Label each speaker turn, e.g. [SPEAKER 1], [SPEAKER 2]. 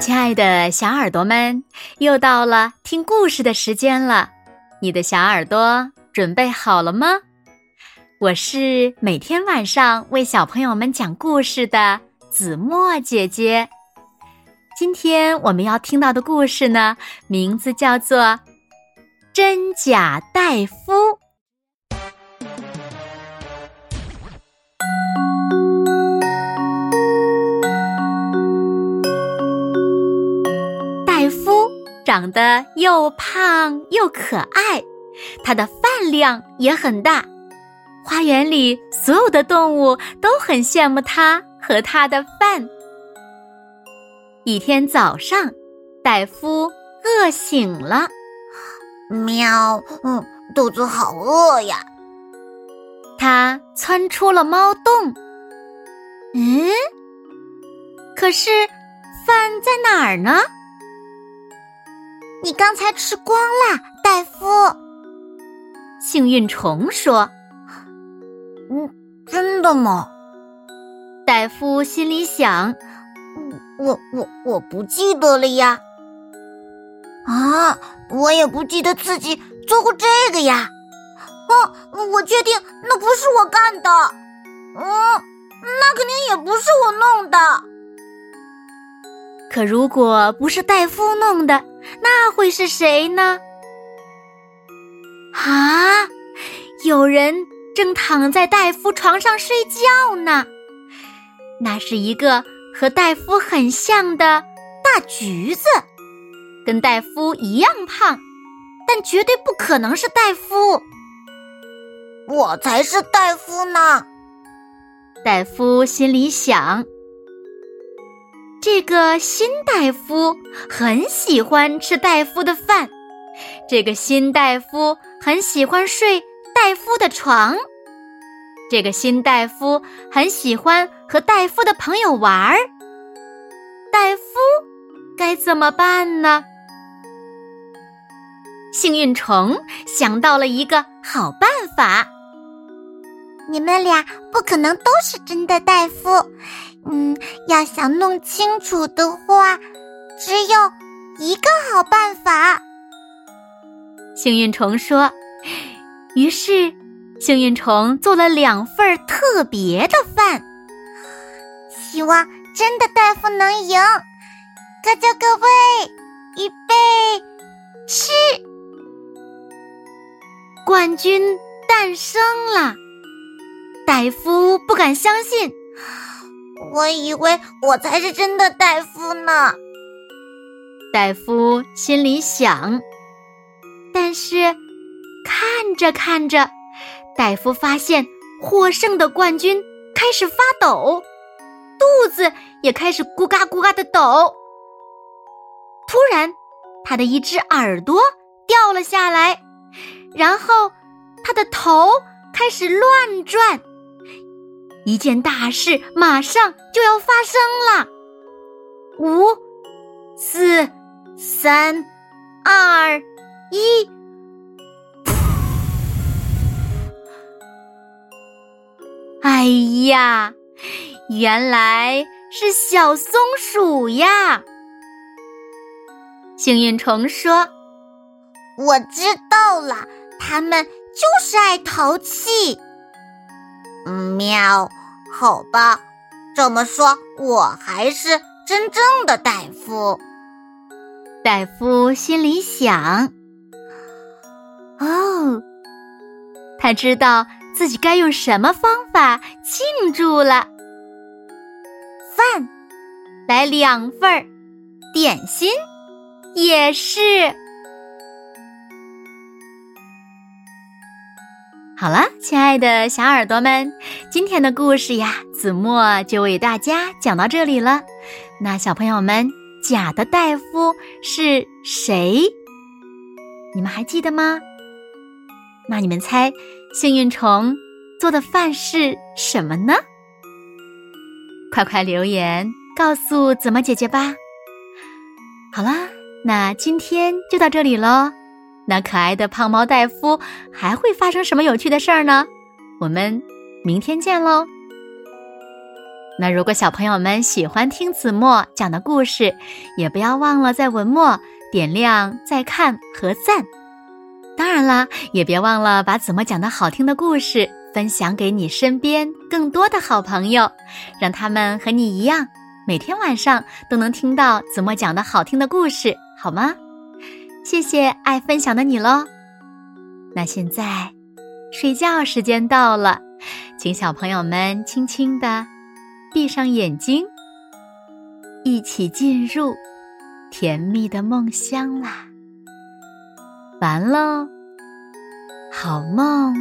[SPEAKER 1] 亲爱的小耳朵们，又到了听故事的时间了。你的小耳朵准备好了吗？我是每天晚上为小朋友们讲故事的子墨姐姐。今天我们要听到的故事呢，名字叫做《真假戴夫》。长得又胖又可爱，它的饭量也很大。花园里所有的动物都很羡慕它和它的饭。一天早上，戴夫饿醒了，
[SPEAKER 2] 喵，嗯，肚子好饿呀。
[SPEAKER 1] 他窜出了猫洞。嗯，可是饭在哪儿呢？
[SPEAKER 2] 你刚才吃光了，戴夫。
[SPEAKER 1] 幸运虫说：“
[SPEAKER 2] 嗯，真的吗？”
[SPEAKER 1] 戴夫心里想：“
[SPEAKER 2] 我我我不记得了呀。啊，我也不记得自己做过这个呀。哦，我确定那不是我干的。嗯，那肯定也不是我弄的。
[SPEAKER 1] 可如果不是戴夫弄的？”那会是谁呢？啊，有人正躺在戴夫床上睡觉呢。那是一个和戴夫很像的大橘子，跟戴夫一样胖，但绝对不可能是戴夫。
[SPEAKER 2] 我才是戴夫呢！
[SPEAKER 1] 戴夫心里想。这个新大夫很喜欢吃大夫的饭，这个新大夫很喜欢睡大夫的床，这个新大夫很喜欢和大夫的朋友玩儿。大夫该怎么办呢？幸运虫想到了一个好办法。
[SPEAKER 2] 你们俩不可能都是真的大夫。嗯，要想弄清楚的话，只有一个好办法。
[SPEAKER 1] 幸运虫说：“于是，幸运虫做了两份特别的饭，
[SPEAKER 2] 希望真的大夫能赢。各就各位，预备，吃！
[SPEAKER 1] 冠军诞生了，戴夫不敢相信。”
[SPEAKER 2] 我以为我才是真的戴夫呢，
[SPEAKER 1] 戴夫心里想。但是看着看着，戴夫发现获胜的冠军开始发抖，肚子也开始咕嘎咕嘎的抖。突然，他的一只耳朵掉了下来，然后他的头开始乱转。一件大事马上就要发生了，五、四、三、二、一，哎呀，原来是小松鼠呀！幸运虫说：“
[SPEAKER 2] 我知道了，他们就是爱淘气。”喵，好吧，这么说，我还是真正的大夫。
[SPEAKER 1] 大夫心里想：“哦，他知道自己该用什么方法庆祝了。饭来两份儿，点心也是。”好了，亲爱的小耳朵们，今天的故事呀，子墨就为大家讲到这里了。那小朋友们，假的大夫是谁？你们还记得吗？那你们猜，幸运虫做的饭是什么呢？快快留言告诉子墨姐姐吧。好啦，那今天就到这里喽。那可爱的胖猫戴夫还会发生什么有趣的事儿呢？我们明天见喽！那如果小朋友们喜欢听子墨讲的故事，也不要忘了在文末点亮再看和赞。当然啦，也别忘了把子墨讲的好听的故事分享给你身边更多的好朋友，让他们和你一样，每天晚上都能听到子墨讲的好听的故事，好吗？谢谢爱分享的你喽。那现在睡觉时间到了，请小朋友们轻轻的。闭上眼睛，一起进入甜蜜的梦乡啦！完喽，好梦。